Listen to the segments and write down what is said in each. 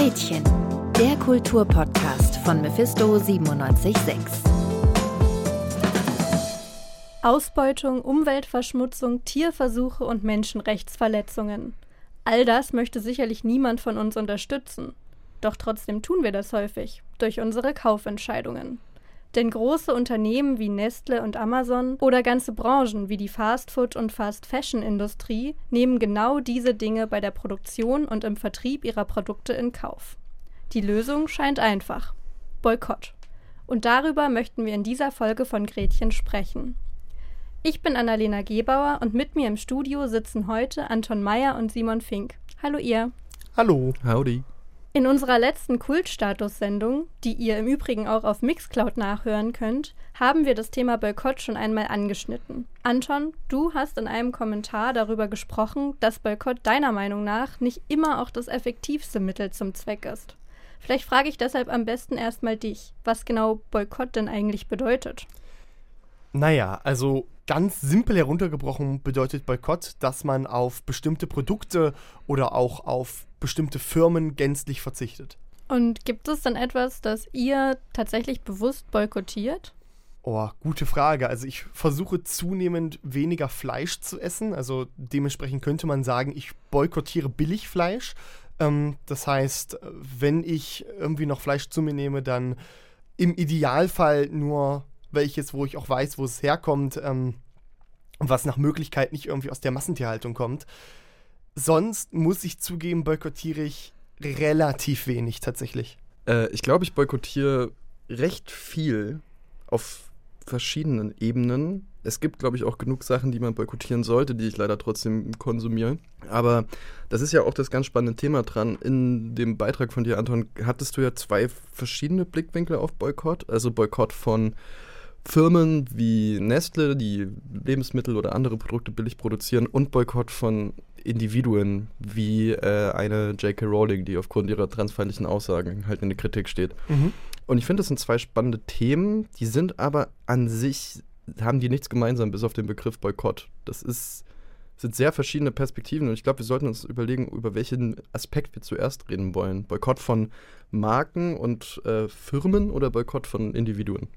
Gretchen, der Kulturpodcast von Mephisto 976. Ausbeutung, Umweltverschmutzung, Tierversuche und Menschenrechtsverletzungen. All das möchte sicherlich niemand von uns unterstützen. Doch trotzdem tun wir das häufig durch unsere Kaufentscheidungen. Denn große Unternehmen wie Nestle und Amazon oder ganze Branchen wie die Fastfood- und Fast-Fashion-Industrie nehmen genau diese Dinge bei der Produktion und im Vertrieb ihrer Produkte in Kauf. Die Lösung scheint einfach. Boykott. Und darüber möchten wir in dieser Folge von Gretchen sprechen. Ich bin Annalena Gebauer und mit mir im Studio sitzen heute Anton Meyer und Simon Fink. Hallo ihr. Hallo. Howdy. In unserer letzten Kultstatus-Sendung, die ihr im Übrigen auch auf Mixcloud nachhören könnt, haben wir das Thema Boykott schon einmal angeschnitten. Anton, du hast in einem Kommentar darüber gesprochen, dass Boykott deiner Meinung nach nicht immer auch das effektivste Mittel zum Zweck ist. Vielleicht frage ich deshalb am besten erstmal dich, was genau Boykott denn eigentlich bedeutet. Naja, also ganz simpel heruntergebrochen bedeutet Boykott, dass man auf bestimmte Produkte oder auch auf bestimmte Firmen gänzlich verzichtet. Und gibt es dann etwas, das ihr tatsächlich bewusst boykottiert? Oh, gute Frage. Also ich versuche zunehmend weniger Fleisch zu essen. Also dementsprechend könnte man sagen, ich boykottiere Billigfleisch. Ähm, das heißt, wenn ich irgendwie noch Fleisch zu mir nehme, dann im Idealfall nur welches, wo ich auch weiß, wo es herkommt ähm, und was nach Möglichkeit nicht irgendwie aus der Massentierhaltung kommt. Sonst muss ich zugeben, boykottiere ich relativ wenig tatsächlich. Äh, ich glaube, ich boykottiere recht viel auf verschiedenen Ebenen. Es gibt, glaube ich, auch genug Sachen, die man boykottieren sollte, die ich leider trotzdem konsumiere. Aber das ist ja auch das ganz spannende Thema dran. In dem Beitrag von dir, Anton, hattest du ja zwei verschiedene Blickwinkel auf Boykott. Also Boykott von Firmen wie Nestle, die Lebensmittel oder andere Produkte billig produzieren und Boykott von Individuen wie äh, eine J.K. Rowling, die aufgrund ihrer transfeindlichen Aussagen halt in der Kritik steht. Mhm. Und ich finde, das sind zwei spannende Themen, die sind aber an sich, haben die nichts gemeinsam, bis auf den Begriff Boykott. Das ist, sind sehr verschiedene Perspektiven und ich glaube, wir sollten uns überlegen, über welchen Aspekt wir zuerst reden wollen. Boykott von Marken und äh, Firmen oder Boykott von Individuen?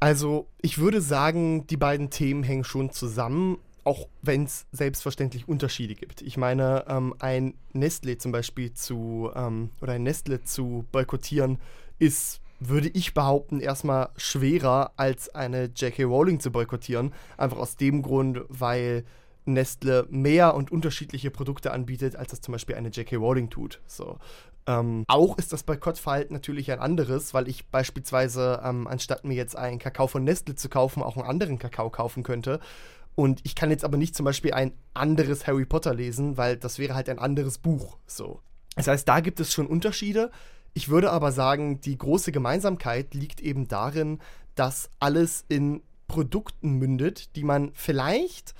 Also, ich würde sagen, die beiden Themen hängen schon zusammen, auch wenn es selbstverständlich Unterschiede gibt. Ich meine, ähm, ein Nestle zum Beispiel zu, ähm, oder ein Nestle zu boykottieren, ist, würde ich behaupten, erstmal schwerer als eine J.K. Rowling zu boykottieren. Einfach aus dem Grund, weil Nestle mehr und unterschiedliche Produkte anbietet, als das zum Beispiel eine J.K. Rowling tut. So. Ähm, auch ist das Boykottverhalten natürlich ein anderes, weil ich beispielsweise, ähm, anstatt mir jetzt einen Kakao von Nestle zu kaufen, auch einen anderen Kakao kaufen könnte. Und ich kann jetzt aber nicht zum Beispiel ein anderes Harry Potter lesen, weil das wäre halt ein anderes Buch. So. Das heißt, da gibt es schon Unterschiede. Ich würde aber sagen, die große Gemeinsamkeit liegt eben darin, dass alles in Produkten mündet, die man vielleicht,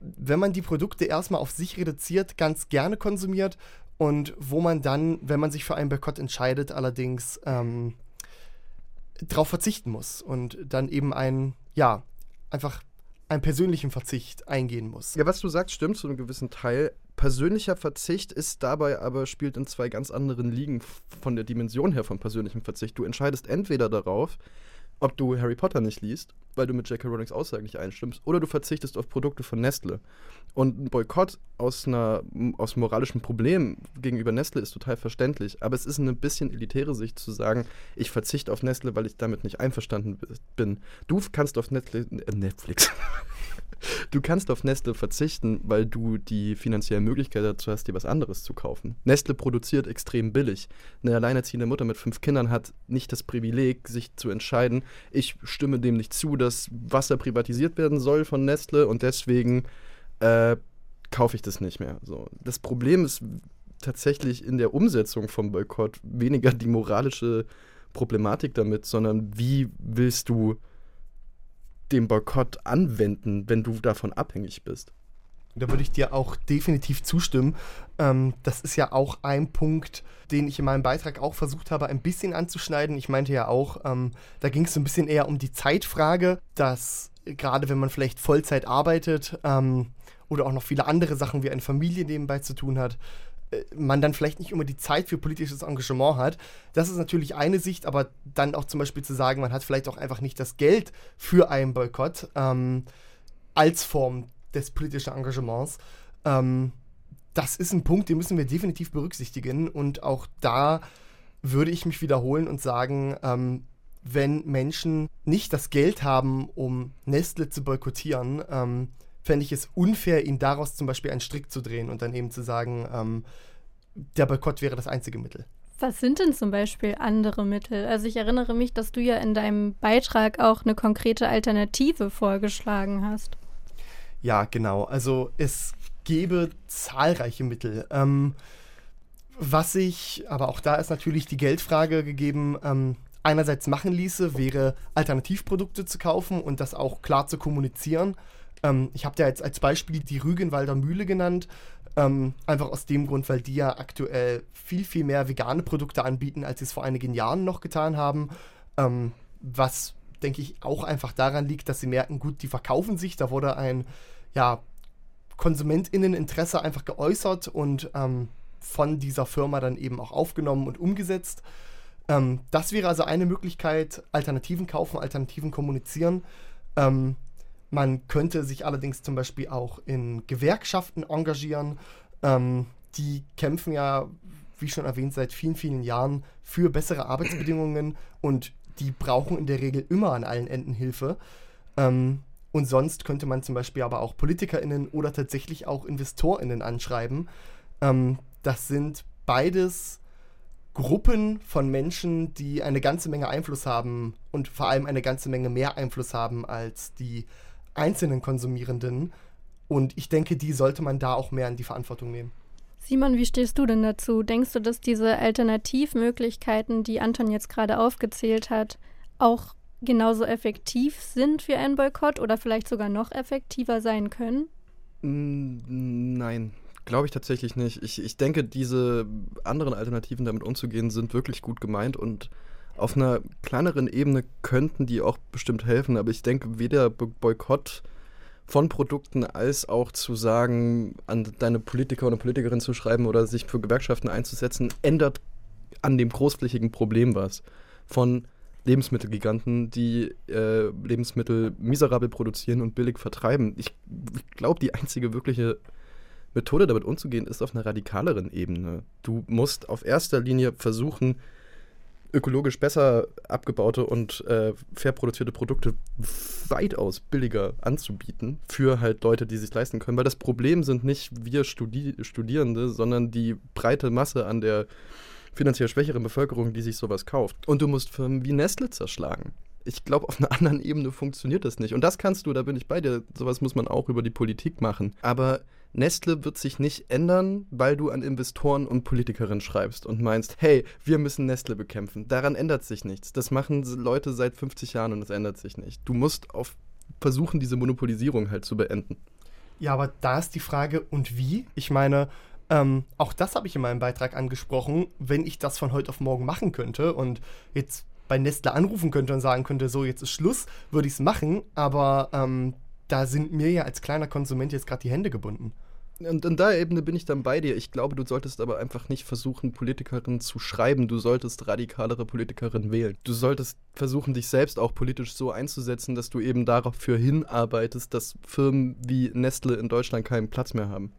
wenn man die Produkte erstmal auf sich reduziert, ganz gerne konsumiert und wo man dann, wenn man sich für einen Boykott entscheidet, allerdings ähm, darauf verzichten muss und dann eben ein, ja, einfach einen persönlichen Verzicht eingehen muss. Ja, was du sagst, stimmt zu einem gewissen Teil. Persönlicher Verzicht ist dabei aber, spielt in zwei ganz anderen Ligen von der Dimension her von persönlichem Verzicht. Du entscheidest entweder darauf, ob du Harry Potter nicht liest, weil du mit J.K. Rowlings Aussagen nicht einstimmst, oder du verzichtest auf Produkte von Nestle. Und ein Boykott aus, einer, aus moralischem Problem gegenüber Nestle ist total verständlich. Aber es ist eine bisschen elitäre Sicht zu sagen, ich verzichte auf Nestle, weil ich damit nicht einverstanden bin. Du kannst auf Netflix, äh, Netflix. Du kannst auf Nestle verzichten, weil du die finanzielle Möglichkeit dazu hast, dir was anderes zu kaufen. Nestle produziert extrem billig. Eine alleinerziehende Mutter mit fünf Kindern hat nicht das Privileg, sich zu entscheiden, ich stimme dem nicht zu, dass Wasser privatisiert werden soll von Nestle und deswegen äh, kaufe ich das nicht mehr. So. Das Problem ist tatsächlich in der Umsetzung vom Boykott weniger die moralische Problematik damit, sondern wie willst du den Boykott anwenden, wenn du davon abhängig bist. Da würde ich dir auch definitiv zustimmen. Ähm, das ist ja auch ein Punkt, den ich in meinem Beitrag auch versucht habe, ein bisschen anzuschneiden. Ich meinte ja auch, ähm, da ging es so ein bisschen eher um die Zeitfrage, dass gerade wenn man vielleicht Vollzeit arbeitet ähm, oder auch noch viele andere Sachen wie eine Familie nebenbei zu tun hat, man dann vielleicht nicht immer die Zeit für politisches Engagement hat. Das ist natürlich eine Sicht, aber dann auch zum Beispiel zu sagen, man hat vielleicht auch einfach nicht das Geld für einen Boykott ähm, als Form des politischen Engagements. Ähm, das ist ein Punkt, den müssen wir definitiv berücksichtigen und auch da würde ich mich wiederholen und sagen, ähm, wenn Menschen nicht das Geld haben, um Nestle zu boykottieren, ähm, fände ich es unfair, ihnen daraus zum Beispiel einen Strick zu drehen und dann eben zu sagen, ähm, der Boykott wäre das einzige Mittel. Was sind denn zum Beispiel andere Mittel? Also ich erinnere mich, dass du ja in deinem Beitrag auch eine konkrete Alternative vorgeschlagen hast. Ja, genau. Also es gäbe zahlreiche Mittel. Ähm, was ich, aber auch da ist natürlich die Geldfrage gegeben, ähm, einerseits machen ließe, wäre Alternativprodukte zu kaufen und das auch klar zu kommunizieren. Ähm, ich habe da jetzt als Beispiel die Rügenwalder Mühle genannt. Ähm, einfach aus dem Grund, weil die ja aktuell viel, viel mehr vegane Produkte anbieten, als sie es vor einigen Jahren noch getan haben. Ähm, was, denke ich, auch einfach daran liegt, dass sie merken, gut, die verkaufen sich. Da wurde ein ja, KonsumentInneninteresse einfach geäußert und ähm, von dieser Firma dann eben auch aufgenommen und umgesetzt. Ähm, das wäre also eine Möglichkeit, Alternativen kaufen, Alternativen kommunizieren. Man könnte sich allerdings zum Beispiel auch in Gewerkschaften engagieren. Ähm, die kämpfen ja, wie schon erwähnt, seit vielen, vielen Jahren für bessere Arbeitsbedingungen und die brauchen in der Regel immer an allen Enden Hilfe. Ähm, und sonst könnte man zum Beispiel aber auch PolitikerInnen oder tatsächlich auch InvestorInnen anschreiben. Ähm, das sind beides Gruppen von Menschen, die eine ganze Menge Einfluss haben und vor allem eine ganze Menge mehr Einfluss haben als die einzelnen Konsumierenden. Und ich denke, die sollte man da auch mehr in die Verantwortung nehmen. Simon, wie stehst du denn dazu? Denkst du, dass diese Alternativmöglichkeiten, die Anton jetzt gerade aufgezählt hat, auch genauso effektiv sind für einen Boykott oder vielleicht sogar noch effektiver sein können? Nein, glaube ich tatsächlich nicht. Ich, ich denke, diese anderen Alternativen damit umzugehen sind wirklich gut gemeint und auf einer kleineren Ebene könnten die auch bestimmt helfen, aber ich denke, weder Boykott von Produkten als auch zu sagen, an deine Politiker oder Politikerin zu schreiben oder sich für Gewerkschaften einzusetzen, ändert an dem großflächigen Problem was. Von Lebensmittelgiganten, die äh, Lebensmittel miserabel produzieren und billig vertreiben. Ich, ich glaube, die einzige wirkliche Methode, damit umzugehen, ist auf einer radikaleren Ebene. Du musst auf erster Linie versuchen, ökologisch besser abgebaute und äh, fair produzierte Produkte weitaus billiger anzubieten für halt Leute, die sich leisten können. Weil das Problem sind nicht wir Studi Studierende, sondern die breite Masse an der finanziell schwächeren Bevölkerung, die sich sowas kauft. Und du musst Firmen wie Nestle zerschlagen. Ich glaube, auf einer anderen Ebene funktioniert das nicht. Und das kannst du, da bin ich bei dir, sowas muss man auch über die Politik machen. Aber Nestle wird sich nicht ändern, weil du an Investoren und Politikerinnen schreibst und meinst, hey, wir müssen Nestle bekämpfen. Daran ändert sich nichts. Das machen Leute seit 50 Jahren und es ändert sich nicht. Du musst auf versuchen, diese Monopolisierung halt zu beenden. Ja, aber da ist die Frage, und wie? Ich meine, ähm, auch das habe ich in meinem Beitrag angesprochen. Wenn ich das von heute auf morgen machen könnte und jetzt bei Nestle anrufen könnte und sagen könnte, so jetzt ist Schluss, würde ich es machen, aber ähm, da sind mir ja als kleiner Konsument jetzt gerade die Hände gebunden. Und an der Ebene bin ich dann bei dir. Ich glaube, du solltest aber einfach nicht versuchen, Politikerinnen zu schreiben. Du solltest radikalere Politikerinnen wählen. Du solltest versuchen, dich selbst auch politisch so einzusetzen, dass du eben dafür hinarbeitest, dass Firmen wie Nestle in Deutschland keinen Platz mehr haben.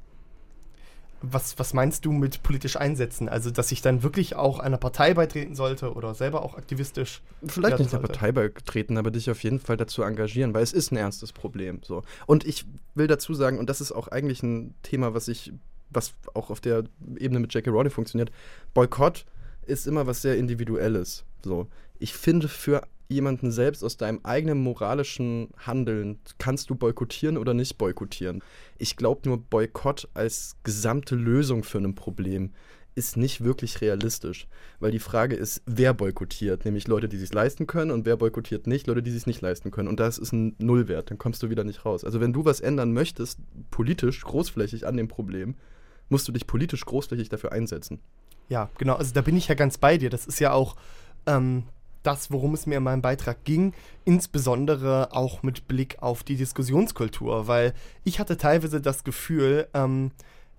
Was, was meinst du mit politisch einsetzen? Also, dass ich dann wirklich auch einer Partei beitreten sollte oder selber auch aktivistisch? Vielleicht nicht der Partei beitreten, aber dich auf jeden Fall dazu engagieren, weil es ist ein ernstes Problem. So. Und ich will dazu sagen, und das ist auch eigentlich ein Thema, was ich, was auch auf der Ebene mit Jackie Rowley funktioniert, Boykott ist immer was sehr Individuelles. So. Ich finde, für jemanden selbst aus deinem eigenen moralischen Handeln kannst du boykottieren oder nicht boykottieren. Ich glaube nur, Boykott als gesamte Lösung für ein Problem ist nicht wirklich realistisch, weil die Frage ist, wer boykottiert, nämlich Leute, die sich leisten können und wer boykottiert nicht, Leute, die sich nicht leisten können und das ist ein Nullwert, dann kommst du wieder nicht raus. Also wenn du was ändern möchtest, politisch, großflächig an dem Problem, musst du dich politisch großflächig dafür einsetzen. Ja, genau, also da bin ich ja ganz bei dir. Das ist ja auch ähm, das, worum es mir in meinem Beitrag ging, insbesondere auch mit Blick auf die Diskussionskultur, weil ich hatte teilweise das Gefühl, ähm,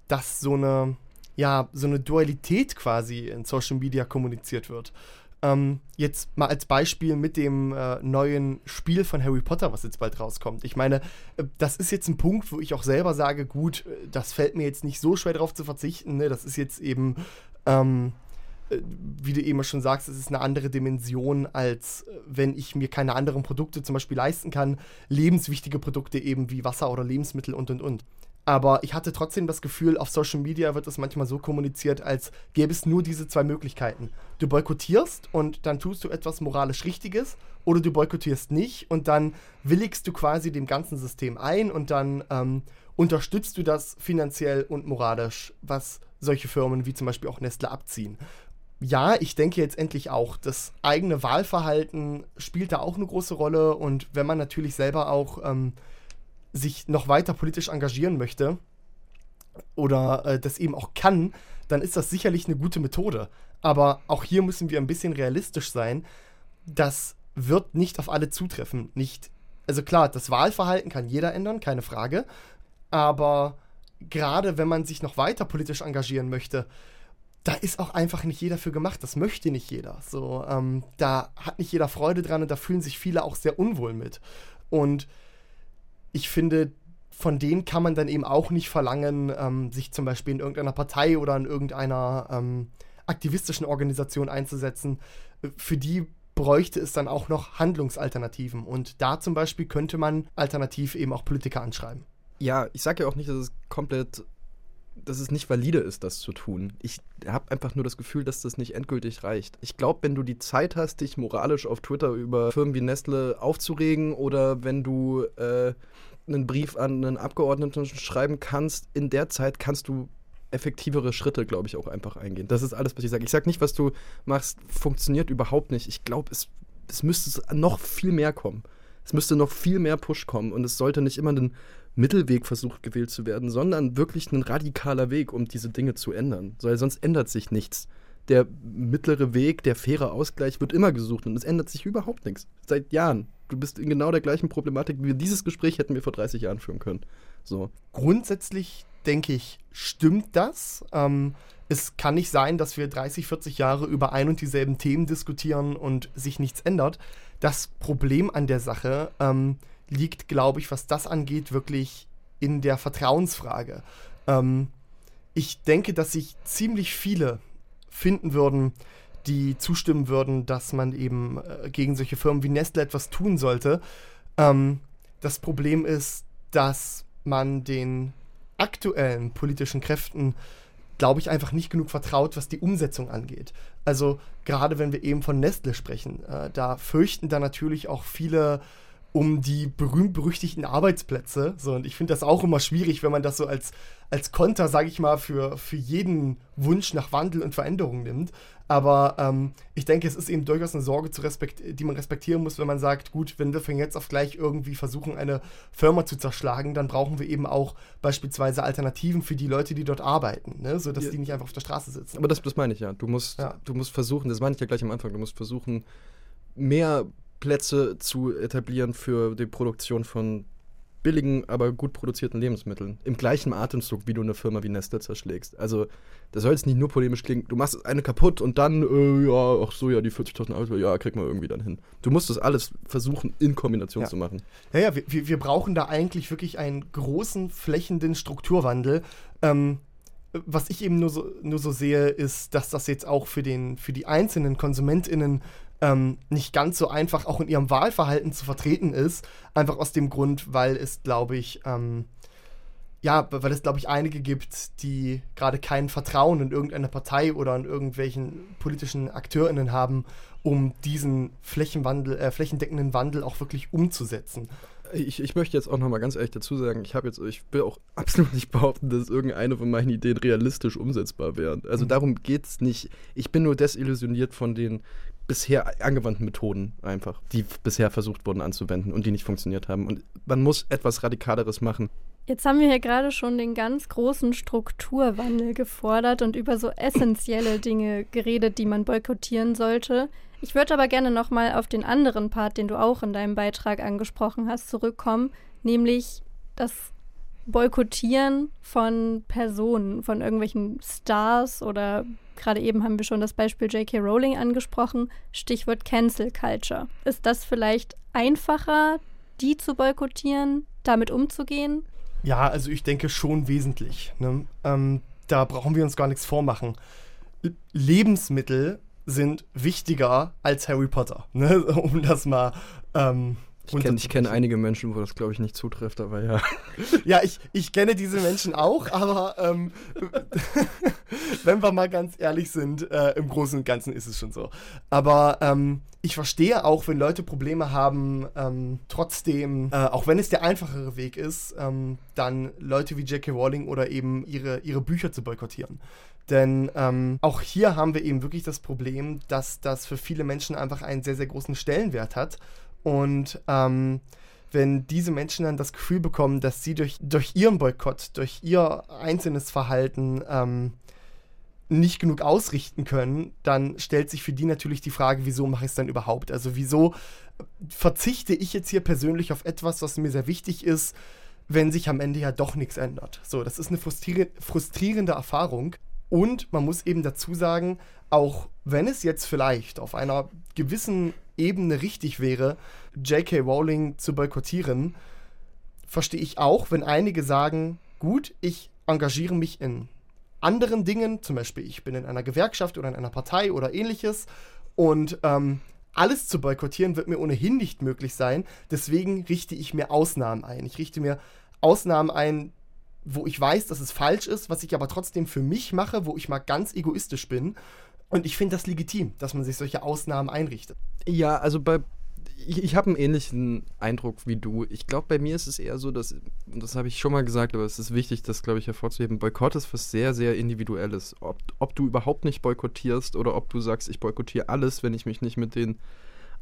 dass so eine ja, so eine Dualität quasi in Social Media kommuniziert wird. Ähm, jetzt mal als Beispiel mit dem äh, neuen Spiel von Harry Potter, was jetzt bald rauskommt. Ich meine, äh, das ist jetzt ein Punkt, wo ich auch selber sage, gut, äh, das fällt mir jetzt nicht so schwer darauf zu verzichten. Ne? Das ist jetzt eben, ähm, äh, wie du eben schon sagst, es ist eine andere Dimension, als äh, wenn ich mir keine anderen Produkte zum Beispiel leisten kann. Lebenswichtige Produkte eben wie Wasser oder Lebensmittel und und und. Aber ich hatte trotzdem das Gefühl, auf Social Media wird es manchmal so kommuniziert, als gäbe es nur diese zwei Möglichkeiten. Du boykottierst und dann tust du etwas moralisch Richtiges oder du boykottierst nicht und dann willigst du quasi dem ganzen System ein und dann ähm, unterstützt du das finanziell und moralisch, was solche Firmen wie zum Beispiel auch Nestle abziehen. Ja, ich denke jetzt endlich auch, das eigene Wahlverhalten spielt da auch eine große Rolle und wenn man natürlich selber auch ähm, sich noch weiter politisch engagieren möchte oder äh, das eben auch kann, dann ist das sicherlich eine gute Methode. Aber auch hier müssen wir ein bisschen realistisch sein. Das wird nicht auf alle zutreffen. Nicht, also klar, das Wahlverhalten kann jeder ändern, keine Frage. Aber gerade wenn man sich noch weiter politisch engagieren möchte, da ist auch einfach nicht jeder für gemacht. Das möchte nicht jeder. So, ähm, da hat nicht jeder Freude dran und da fühlen sich viele auch sehr unwohl mit. Und ich finde, von denen kann man dann eben auch nicht verlangen, ähm, sich zum Beispiel in irgendeiner Partei oder in irgendeiner ähm, aktivistischen Organisation einzusetzen. Für die bräuchte es dann auch noch Handlungsalternativen. Und da zum Beispiel könnte man alternativ eben auch Politiker anschreiben. Ja, ich sage ja auch nicht, dass es komplett, dass es nicht valide ist, das zu tun. Ich habe einfach nur das Gefühl, dass das nicht endgültig reicht. Ich glaube, wenn du die Zeit hast, dich moralisch auf Twitter über Firmen wie Nestle aufzuregen oder wenn du äh, einen Brief an einen Abgeordneten schreiben kannst, in der Zeit kannst du effektivere Schritte, glaube ich, auch einfach eingehen. Das ist alles, was ich sage. Ich sage nicht, was du machst, funktioniert überhaupt nicht. Ich glaube, es, es müsste noch viel mehr kommen. Es müsste noch viel mehr Push kommen und es sollte nicht immer ein Mittelweg versucht gewählt zu werden, sondern wirklich ein radikaler Weg, um diese Dinge zu ändern. Weil sonst ändert sich nichts. Der mittlere Weg, der faire Ausgleich wird immer gesucht und es ändert sich überhaupt nichts. Seit Jahren du bist in genau der gleichen Problematik, wie dieses Gespräch hätten wir vor 30 Jahren führen können. So. Grundsätzlich denke ich, stimmt das. Ähm, es kann nicht sein, dass wir 30, 40 Jahre über ein und dieselben Themen diskutieren und sich nichts ändert. Das Problem an der Sache ähm, liegt, glaube ich, was das angeht, wirklich in der Vertrauensfrage. Ähm, ich denke, dass sich ziemlich viele finden würden, die zustimmen würden, dass man eben äh, gegen solche Firmen wie Nestle etwas tun sollte. Ähm, das Problem ist, dass man den aktuellen politischen Kräften, glaube ich, einfach nicht genug vertraut, was die Umsetzung angeht. Also gerade wenn wir eben von Nestle sprechen, äh, da fürchten dann natürlich auch viele um die berühmt-berüchtigten Arbeitsplätze. So, und ich finde das auch immer schwierig, wenn man das so als, als Konter, sage ich mal, für, für jeden Wunsch nach Wandel und Veränderung nimmt. Aber ähm, ich denke, es ist eben durchaus eine Sorge, zu die man respektieren muss, wenn man sagt, gut, wenn wir von jetzt auf gleich irgendwie versuchen, eine Firma zu zerschlagen, dann brauchen wir eben auch beispielsweise Alternativen für die Leute, die dort arbeiten, ne? sodass ja. die nicht einfach auf der Straße sitzen. Aber das, das meine ich ja. Du musst, ja. du musst versuchen, das meine ich ja gleich am Anfang, du musst versuchen, mehr Plätze zu etablieren für die Produktion von billigen, aber gut produzierten Lebensmitteln. Im gleichen Atemzug, wie du eine Firma wie Nestle zerschlägst. Also, das soll jetzt nicht nur polemisch klingen. Du machst eine kaputt und dann, äh, ja, ach so, ja, die 40.000 Euro, ja, kriegt man irgendwie dann hin. Du musst das alles versuchen, in Kombination ja. zu machen. Ja, ja, wir, wir brauchen da eigentlich wirklich einen großen, flächenden Strukturwandel. Ähm, was ich eben nur so, nur so sehe, ist, dass das jetzt auch für, den, für die einzelnen KonsumentInnen ähm, nicht ganz so einfach auch in ihrem Wahlverhalten zu vertreten ist. Einfach aus dem Grund, weil es, glaube ich, ähm, ja, weil es, glaube ich, einige gibt, die gerade kein Vertrauen in irgendeine Partei oder in irgendwelchen politischen AkteurInnen haben, um diesen Flächenwandel, äh, flächendeckenden Wandel auch wirklich umzusetzen. Ich, ich möchte jetzt auch nochmal ganz ehrlich dazu sagen, ich habe jetzt, ich will auch absolut nicht behaupten, dass irgendeine von meinen Ideen realistisch umsetzbar wäre. Also mhm. darum geht es nicht. Ich bin nur desillusioniert von den bisher angewandten Methoden einfach, die bisher versucht wurden anzuwenden und die nicht funktioniert haben. Und man muss etwas Radikaleres machen. Jetzt haben wir hier gerade schon den ganz großen Strukturwandel gefordert und über so essentielle Dinge geredet, die man boykottieren sollte. Ich würde aber gerne nochmal auf den anderen Part, den du auch in deinem Beitrag angesprochen hast, zurückkommen, nämlich das Boykottieren von Personen, von irgendwelchen Stars oder gerade eben haben wir schon das Beispiel J.K. Rowling angesprochen, Stichwort Cancel Culture. Ist das vielleicht einfacher, die zu boykottieren, damit umzugehen? Ja, also ich denke schon wesentlich. Ne? Ähm, da brauchen wir uns gar nichts vormachen. Lebensmittel sind wichtiger als Harry Potter, ne? um das mal ähm, ich kenne kenn einige Menschen, wo das, glaube ich, nicht zutrifft, aber ja. ja, ich, ich kenne diese Menschen auch, aber ähm, wenn wir mal ganz ehrlich sind, äh, im Großen und Ganzen ist es schon so. Aber ähm, ich verstehe auch, wenn Leute Probleme haben, ähm, trotzdem, äh, auch wenn es der einfachere Weg ist, ähm, dann Leute wie J.K. Rowling oder eben ihre, ihre Bücher zu boykottieren. Denn ähm, auch hier haben wir eben wirklich das Problem, dass das für viele Menschen einfach einen sehr, sehr großen Stellenwert hat und ähm, wenn diese Menschen dann das Gefühl bekommen, dass sie durch, durch ihren Boykott, durch ihr einzelnes Verhalten ähm, nicht genug ausrichten können, dann stellt sich für die natürlich die Frage, wieso mache ich es dann überhaupt? Also wieso verzichte ich jetzt hier persönlich auf etwas, was mir sehr wichtig ist, wenn sich am Ende ja doch nichts ändert? So, das ist eine frustrier frustrierende Erfahrung. Und man muss eben dazu sagen, auch wenn es jetzt vielleicht auf einer gewissen Ebene richtig wäre, J.K. Rowling zu boykottieren, verstehe ich auch, wenn einige sagen, gut, ich engagiere mich in anderen Dingen, zum Beispiel ich bin in einer Gewerkschaft oder in einer Partei oder ähnliches und ähm, alles zu boykottieren wird mir ohnehin nicht möglich sein. Deswegen richte ich mir Ausnahmen ein. Ich richte mir Ausnahmen ein, wo ich weiß, dass es falsch ist, was ich aber trotzdem für mich mache, wo ich mal ganz egoistisch bin. Und ich finde das legitim, dass man sich solche Ausnahmen einrichtet. Ja, also bei. Ich, ich habe einen ähnlichen Eindruck wie du. Ich glaube, bei mir ist es eher so, dass, und das habe ich schon mal gesagt, aber es ist wichtig, das, glaube ich, hervorzuheben. Boykott ist was sehr, sehr Individuelles. Ob, ob du überhaupt nicht boykottierst oder ob du sagst, ich boykottiere alles, wenn ich mich nicht mit den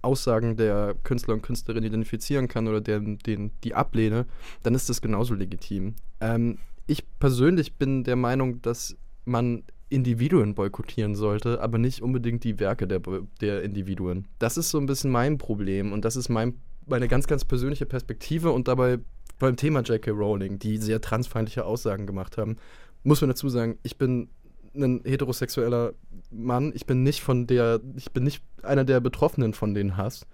Aussagen der Künstler und Künstlerin identifizieren kann oder den, den, die ablehne, dann ist das genauso legitim. Ähm, ich persönlich bin der Meinung, dass man Individuen boykottieren sollte, aber nicht unbedingt die Werke der, der Individuen. Das ist so ein bisschen mein Problem und das ist mein, meine ganz, ganz persönliche Perspektive und dabei beim Thema J.K. Rowling, die sehr transfeindliche Aussagen gemacht haben, muss man dazu sagen, ich bin ein heterosexueller Mann, ich bin nicht von der, ich bin nicht einer der Betroffenen von den Hass.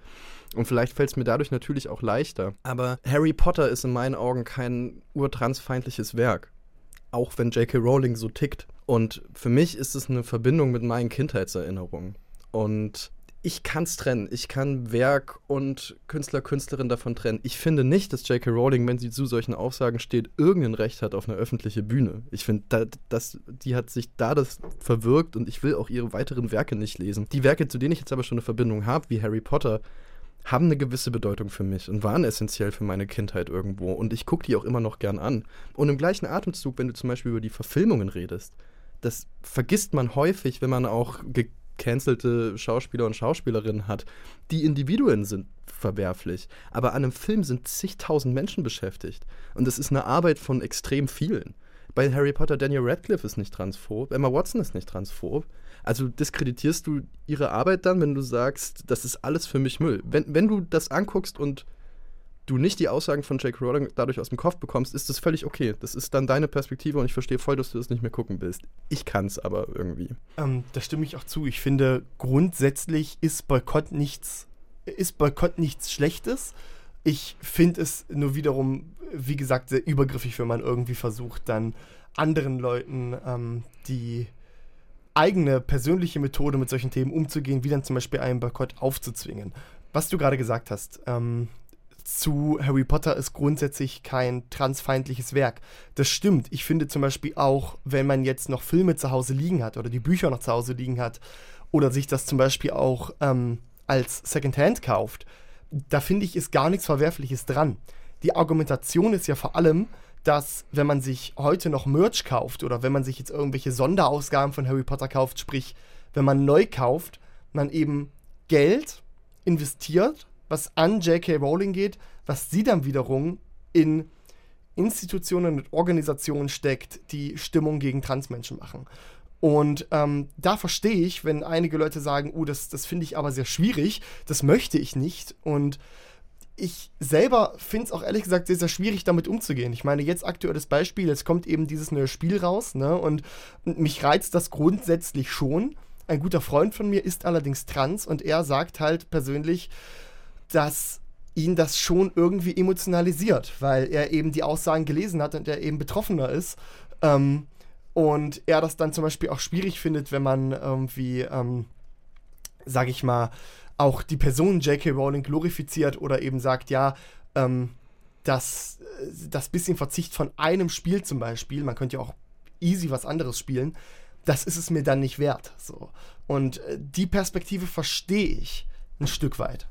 Und vielleicht fällt es mir dadurch natürlich auch leichter. Aber Harry Potter ist in meinen Augen kein urtransfeindliches Werk. Auch wenn J.K. Rowling so tickt. Und für mich ist es eine Verbindung mit meinen Kindheitserinnerungen. Und ich kann es trennen. Ich kann Werk und Künstler, Künstlerin davon trennen. Ich finde nicht, dass J.K. Rowling, wenn sie zu solchen Aussagen steht, irgendein Recht hat auf eine öffentliche Bühne. Ich finde, da, das, die hat sich da das verwirkt und ich will auch ihre weiteren Werke nicht lesen. Die Werke, zu denen ich jetzt aber schon eine Verbindung habe, wie Harry Potter, haben eine gewisse Bedeutung für mich und waren essentiell für meine Kindheit irgendwo. Und ich gucke die auch immer noch gern an. Und im gleichen Atemzug, wenn du zum Beispiel über die Verfilmungen redest, das vergisst man häufig, wenn man auch gecancelte Schauspieler und Schauspielerinnen hat. Die Individuen sind verwerflich, aber an einem Film sind zigtausend Menschen beschäftigt. Und das ist eine Arbeit von extrem vielen. Bei Harry Potter, Daniel Radcliffe ist nicht transphob, Emma Watson ist nicht transphob. Also diskreditierst du ihre Arbeit dann, wenn du sagst, das ist alles für mich Müll. Wenn, wenn du das anguckst und du nicht die Aussagen von Jake Rowling dadurch aus dem Kopf bekommst, ist das völlig okay. Das ist dann deine Perspektive und ich verstehe voll, dass du das nicht mehr gucken willst. Ich kann es aber irgendwie. Ähm, da stimme ich auch zu. Ich finde, grundsätzlich ist Boykott nichts, ist Boykott nichts Schlechtes. Ich finde es nur wiederum, wie gesagt, sehr übergriffig, wenn man irgendwie versucht, dann anderen Leuten ähm, die eigene persönliche Methode mit solchen Themen umzugehen, wie dann zum Beispiel einen Boykott aufzuzwingen. Was du gerade gesagt hast, ähm, zu Harry Potter ist grundsätzlich kein transfeindliches Werk. Das stimmt. Ich finde zum Beispiel auch, wenn man jetzt noch Filme zu Hause liegen hat oder die Bücher noch zu Hause liegen hat oder sich das zum Beispiel auch ähm, als Secondhand kauft, da finde ich, ist gar nichts Verwerfliches dran. Die Argumentation ist ja vor allem, dass wenn man sich heute noch Merch kauft oder wenn man sich jetzt irgendwelche Sonderausgaben von Harry Potter kauft, sprich, wenn man neu kauft, man eben Geld investiert was an J.K. Rowling geht, was sie dann wiederum in Institutionen und Organisationen steckt, die Stimmung gegen Transmenschen machen. Und ähm, da verstehe ich, wenn einige Leute sagen, oh, das, das finde ich aber sehr schwierig, das möchte ich nicht. Und ich selber finde es auch ehrlich gesagt sehr, sehr schwierig, damit umzugehen. Ich meine, jetzt aktuelles Beispiel, es kommt eben dieses neue Spiel raus, ne? Und mich reizt das grundsätzlich schon. Ein guter Freund von mir ist allerdings trans und er sagt halt persönlich, dass ihn das schon irgendwie emotionalisiert, weil er eben die Aussagen gelesen hat und er eben betroffener ist. Ähm, und er das dann zum Beispiel auch schwierig findet, wenn man irgendwie, ähm, sag ich mal, auch die Person J.K. Rowling glorifiziert oder eben sagt, ja, ähm, das, das bisschen Verzicht von einem Spiel zum Beispiel, man könnte ja auch easy was anderes spielen, das ist es mir dann nicht wert. So. Und äh, die Perspektive verstehe ich ein Stück weit.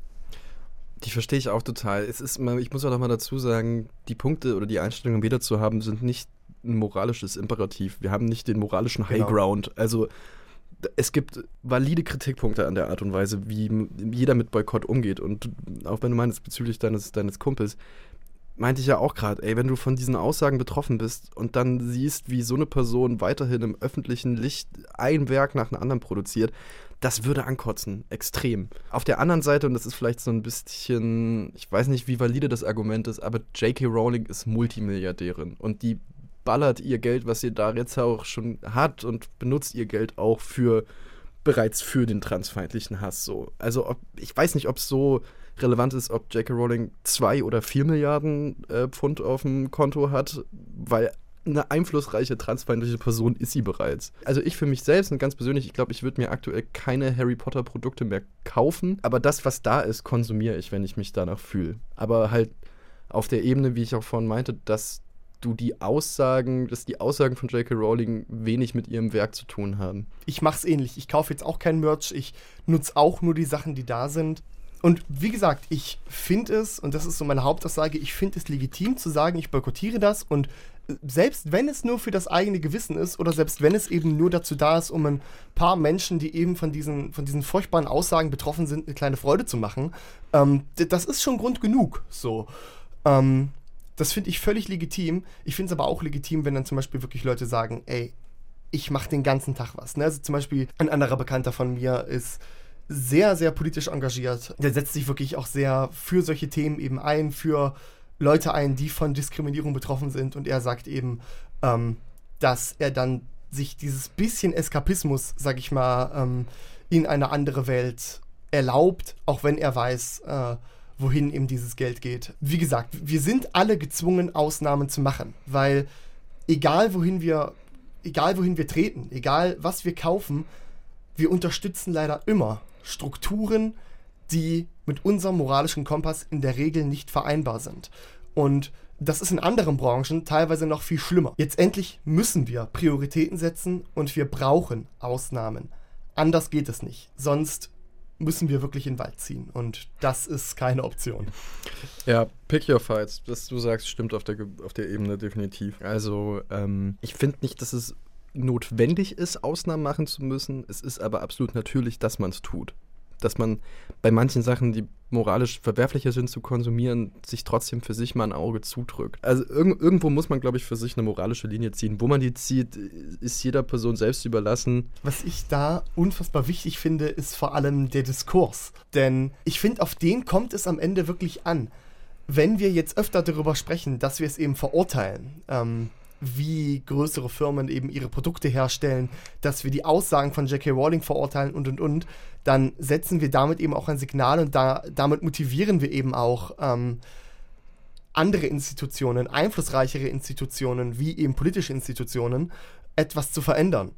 Die verstehe ich auch total. Es ist, ich muss auch noch mal dazu sagen, die Punkte oder die Einstellungen wieder zu haben, sind nicht ein moralisches Imperativ. Wir haben nicht den moralischen High genau. Ground. Also es gibt valide Kritikpunkte an der Art und Weise, wie jeder mit Boykott umgeht. Und auch wenn du meinst, bezüglich deines, deines Kumpels, meinte ich ja auch gerade, ey, wenn du von diesen Aussagen betroffen bist und dann siehst, wie so eine Person weiterhin im öffentlichen Licht ein Werk nach einem anderen produziert, das würde ankotzen, extrem. Auf der anderen Seite, und das ist vielleicht so ein bisschen, ich weiß nicht, wie valide das Argument ist, aber J.K. Rowling ist Multimilliardärin und die ballert ihr Geld, was sie da jetzt auch schon hat und benutzt ihr Geld auch für bereits für den transfeindlichen Hass so. Also ob, ich weiß nicht, ob es so relevant ist, ob J.K. Rowling zwei oder vier Milliarden äh, Pfund auf dem Konto hat, weil eine einflussreiche transfeindliche Person ist sie bereits. Also ich für mich selbst und ganz persönlich, ich glaube, ich würde mir aktuell keine Harry Potter Produkte mehr kaufen, aber das, was da ist, konsumiere ich, wenn ich mich danach fühle. Aber halt auf der Ebene, wie ich auch vorhin meinte, dass du die Aussagen, dass die Aussagen von J.K. Rowling wenig mit ihrem Werk zu tun haben. Ich mach's ähnlich. Ich kaufe jetzt auch kein Merch. Ich nutze auch nur die Sachen, die da sind. Und wie gesagt, ich finde es, und das ist so meine Hauptaussage, ich finde es legitim zu sagen, ich boykottiere das und selbst wenn es nur für das eigene Gewissen ist oder selbst wenn es eben nur dazu da ist, um ein paar Menschen, die eben von diesen, von diesen furchtbaren Aussagen betroffen sind, eine kleine Freude zu machen, ähm, das ist schon Grund genug. So. Ähm, das finde ich völlig legitim. Ich finde es aber auch legitim, wenn dann zum Beispiel wirklich Leute sagen, ey, ich mache den ganzen Tag was. Ne? Also zum Beispiel ein anderer Bekannter von mir ist sehr, sehr politisch engagiert. Der setzt sich wirklich auch sehr für solche Themen eben ein, für Leute ein, die von Diskriminierung betroffen sind. Und er sagt eben, ähm, dass er dann sich dieses bisschen Eskapismus, sag ich mal, ähm, in eine andere Welt erlaubt, auch wenn er weiß, äh, wohin eben dieses Geld geht. Wie gesagt, wir sind alle gezwungen, Ausnahmen zu machen, weil egal wohin wir, egal wohin wir treten, egal was wir kaufen, wir unterstützen leider immer Strukturen, die mit unserem moralischen Kompass in der Regel nicht vereinbar sind. Und das ist in anderen Branchen teilweise noch viel schlimmer. Jetzt endlich müssen wir Prioritäten setzen und wir brauchen Ausnahmen. Anders geht es nicht. Sonst müssen wir wirklich in den Wald ziehen. Und das ist keine Option. Ja, pick your fights. Was du sagst, stimmt auf der, auf der Ebene definitiv. Also, ähm, ich finde nicht, dass es notwendig ist, Ausnahmen machen zu müssen. Es ist aber absolut natürlich, dass man es tut dass man bei manchen Sachen, die moralisch verwerflicher sind zu konsumieren, sich trotzdem für sich mal ein Auge zudrückt. Also irg irgendwo muss man, glaube ich, für sich eine moralische Linie ziehen. Wo man die zieht, ist jeder Person selbst überlassen. Was ich da unfassbar wichtig finde, ist vor allem der Diskurs. Denn ich finde, auf den kommt es am Ende wirklich an. Wenn wir jetzt öfter darüber sprechen, dass wir es eben verurteilen, ähm, wie größere Firmen eben ihre Produkte herstellen, dass wir die Aussagen von J.K. Rowling verurteilen und und und, dann setzen wir damit eben auch ein Signal und da, damit motivieren wir eben auch ähm, andere Institutionen, einflussreichere Institutionen, wie eben politische Institutionen, etwas zu verändern.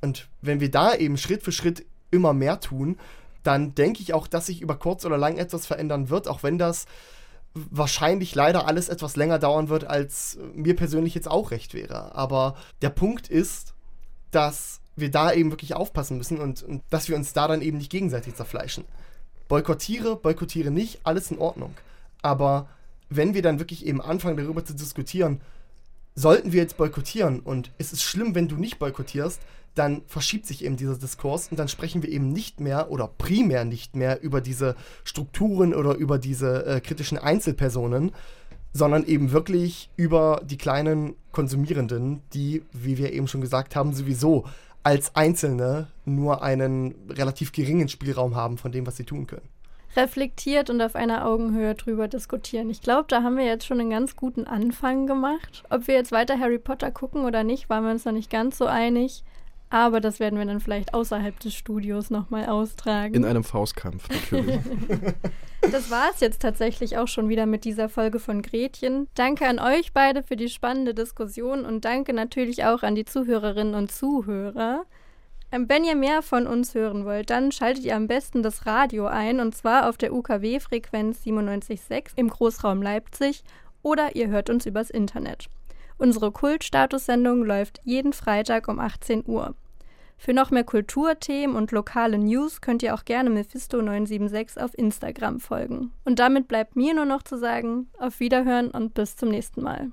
Und wenn wir da eben Schritt für Schritt immer mehr tun, dann denke ich auch, dass sich über kurz oder lang etwas verändern wird, auch wenn das wahrscheinlich leider alles etwas länger dauern wird, als mir persönlich jetzt auch recht wäre. Aber der Punkt ist, dass wir da eben wirklich aufpassen müssen und, und dass wir uns da dann eben nicht gegenseitig zerfleischen. Boykottiere, boykottiere nicht, alles in Ordnung. Aber wenn wir dann wirklich eben anfangen, darüber zu diskutieren, sollten wir jetzt boykottieren und es ist schlimm, wenn du nicht boykottierst, dann verschiebt sich eben dieser Diskurs und dann sprechen wir eben nicht mehr oder primär nicht mehr über diese Strukturen oder über diese äh, kritischen Einzelpersonen, sondern eben wirklich über die kleinen Konsumierenden, die, wie wir eben schon gesagt haben, sowieso als Einzelne nur einen relativ geringen Spielraum haben von dem, was sie tun können. reflektiert und auf einer Augenhöhe drüber diskutieren. Ich glaube, da haben wir jetzt schon einen ganz guten Anfang gemacht. Ob wir jetzt weiter Harry Potter gucken oder nicht, waren wir uns noch nicht ganz so einig. Aber das werden wir dann vielleicht außerhalb des Studios nochmal austragen. In einem Faustkampf, natürlich. das war es jetzt tatsächlich auch schon wieder mit dieser Folge von Gretchen. Danke an euch beide für die spannende Diskussion und danke natürlich auch an die Zuhörerinnen und Zuhörer. Wenn ihr mehr von uns hören wollt, dann schaltet ihr am besten das Radio ein und zwar auf der UKW-Frequenz 97.6 im Großraum Leipzig oder ihr hört uns übers Internet. Unsere Kultstatussendung läuft jeden Freitag um 18 Uhr. Für noch mehr Kulturthemen und lokale News könnt ihr auch gerne Mephisto976 auf Instagram folgen. Und damit bleibt mir nur noch zu sagen, auf Wiederhören und bis zum nächsten Mal.